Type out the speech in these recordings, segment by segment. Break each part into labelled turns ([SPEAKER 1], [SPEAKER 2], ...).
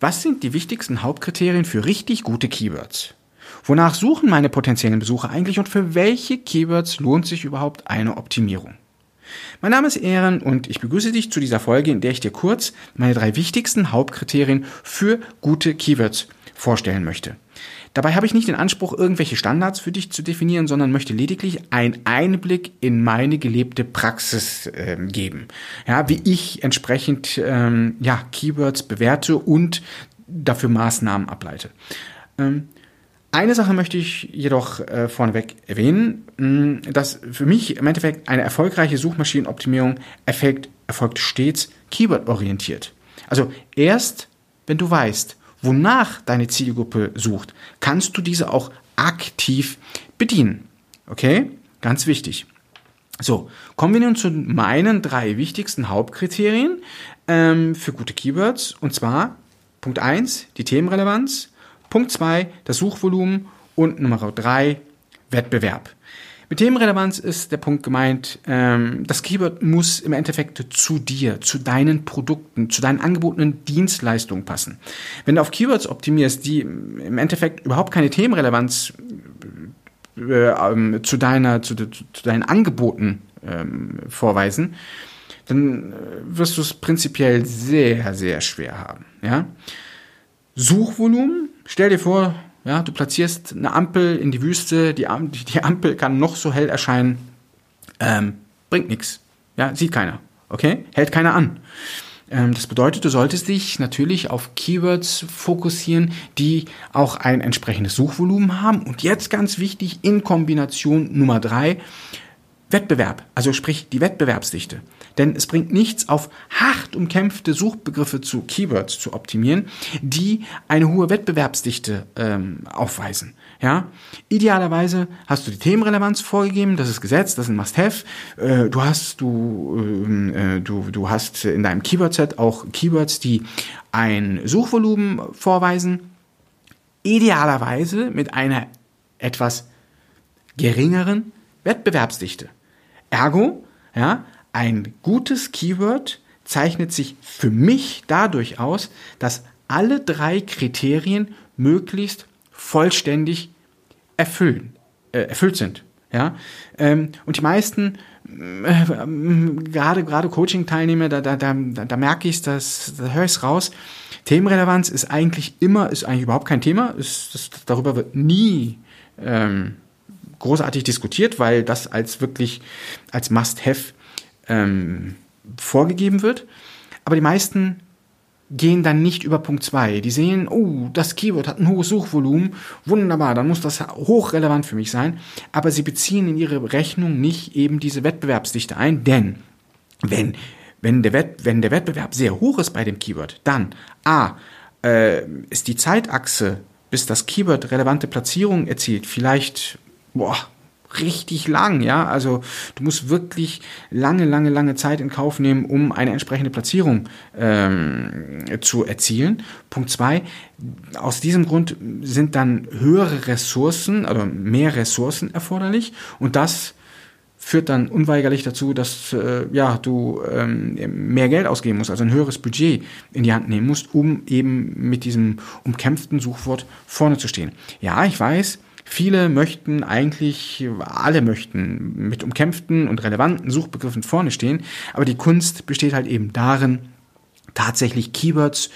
[SPEAKER 1] Was sind die wichtigsten Hauptkriterien für richtig gute Keywords? Wonach suchen meine potenziellen Besucher eigentlich und für welche Keywords lohnt sich überhaupt eine Optimierung? Mein Name ist Ehren und ich begrüße dich zu dieser Folge, in der ich dir kurz meine drei wichtigsten Hauptkriterien für gute Keywords vorstellen möchte. Dabei habe ich nicht den Anspruch, irgendwelche Standards für dich zu definieren, sondern möchte lediglich einen Einblick in meine gelebte Praxis äh, geben. Ja, wie ich entsprechend ähm, ja, Keywords bewerte und dafür Maßnahmen ableite. Ähm, eine Sache möchte ich jedoch äh, vorneweg erwähnen, mh, dass für mich im Endeffekt eine erfolgreiche Suchmaschinenoptimierung erfolgt, erfolgt stets keyword-orientiert. Also erst, wenn du weißt, wonach deine Zielgruppe sucht, kannst du diese auch aktiv bedienen. Okay? Ganz wichtig. So, kommen wir nun zu meinen drei wichtigsten Hauptkriterien ähm, für gute Keywords. Und zwar Punkt eins die Themenrelevanz, Punkt zwei das Suchvolumen und Nummer drei Wettbewerb. Mit Themenrelevanz ist der Punkt gemeint, ähm, das Keyword muss im Endeffekt zu dir, zu deinen Produkten, zu deinen angebotenen Dienstleistungen passen. Wenn du auf Keywords optimierst, die im Endeffekt überhaupt keine Themenrelevanz äh, ähm, zu, deiner, zu, zu, deinen Angeboten ähm, vorweisen, dann äh, wirst du es prinzipiell sehr, sehr schwer haben. Ja? Suchvolumen, stell dir vor, ja, du platzierst eine Ampel in die Wüste, die, die Ampel kann noch so hell erscheinen, ähm, bringt nichts. Ja, sieht keiner. Okay? Hält keiner an. Ähm, das bedeutet, du solltest dich natürlich auf Keywords fokussieren, die auch ein entsprechendes Suchvolumen haben. Und jetzt ganz wichtig, in Kombination Nummer drei, Wettbewerb, also sprich die Wettbewerbsdichte. Denn es bringt nichts, auf hart umkämpfte Suchbegriffe zu Keywords zu optimieren, die eine hohe Wettbewerbsdichte ähm, aufweisen. Ja, idealerweise hast du die Themenrelevanz vorgegeben, das ist Gesetz, das ist ein Must-have. Äh, du hast du ähm, äh, du du hast in deinem Keyword-Set auch Keywords, die ein Suchvolumen vorweisen. Idealerweise mit einer etwas geringeren Wettbewerbsdichte. Ergo, ja, ein gutes Keyword zeichnet sich für mich dadurch aus, dass alle drei Kriterien möglichst vollständig erfüllen, äh, erfüllt sind. Ja? Ähm, und die meisten, äh, gerade gerade Coaching-Teilnehmer, da, da, da, da merke ich es, da höre ich es raus. Themenrelevanz ist eigentlich immer, ist eigentlich überhaupt kein Thema. Ist, das, darüber wird nie ähm, großartig diskutiert, weil das als wirklich als Must-Have ähm, vorgegeben wird. Aber die meisten gehen dann nicht über Punkt 2. Die sehen, oh, das Keyword hat ein hohes Suchvolumen, wunderbar, dann muss das hochrelevant für mich sein. Aber sie beziehen in ihre Rechnung nicht eben diese Wettbewerbsdichte ein, denn wenn, wenn, der, Wett, wenn der Wettbewerb sehr hoch ist bei dem Keyword, dann A, äh, ist die Zeitachse, bis das Keyword relevante Platzierung erzielt, vielleicht boah, richtig lang, ja. Also du musst wirklich lange, lange, lange Zeit in Kauf nehmen, um eine entsprechende Platzierung ähm, zu erzielen. Punkt zwei, aus diesem Grund sind dann höhere Ressourcen, also mehr Ressourcen erforderlich und das führt dann unweigerlich dazu, dass äh, ja, du ähm, mehr Geld ausgeben musst, also ein höheres Budget in die Hand nehmen musst, um eben mit diesem umkämpften Suchwort vorne zu stehen. Ja, ich weiß, Viele möchten eigentlich, alle möchten mit umkämpften und relevanten Suchbegriffen vorne stehen, aber die Kunst besteht halt eben darin, tatsächlich Keywords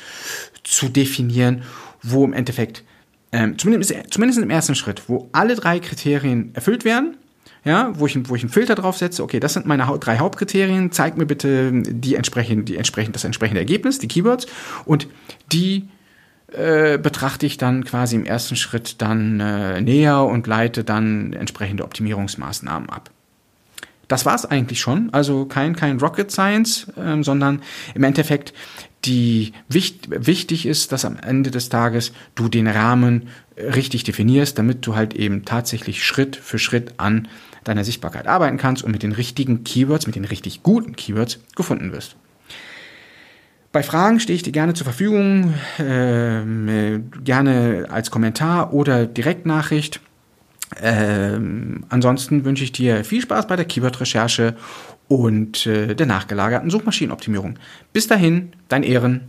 [SPEAKER 1] zu definieren, wo im Endeffekt, ähm, zumindest, zumindest im ersten Schritt, wo alle drei Kriterien erfüllt werden, ja, wo ich, wo ich einen Filter drauf setze, okay, das sind meine drei Hauptkriterien, zeig mir bitte die entsprechend, die entsprechend, das entsprechende Ergebnis, die Keywords, und die äh, betrachte ich dann quasi im ersten Schritt dann äh, näher und leite dann entsprechende Optimierungsmaßnahmen ab. Das war's eigentlich schon, also kein, kein Rocket Science, ähm, sondern im Endeffekt die wichtig, wichtig ist, dass am Ende des Tages du den Rahmen richtig definierst, damit du halt eben tatsächlich Schritt für Schritt an deiner Sichtbarkeit arbeiten kannst und mit den richtigen Keywords, mit den richtig guten Keywords gefunden wirst. Bei Fragen stehe ich dir gerne zur Verfügung, äh, gerne als Kommentar oder Direktnachricht. Ähm, ansonsten wünsche ich dir viel Spaß bei der Keyword-Recherche und äh, der nachgelagerten Suchmaschinenoptimierung. Bis dahin, dein Ehren.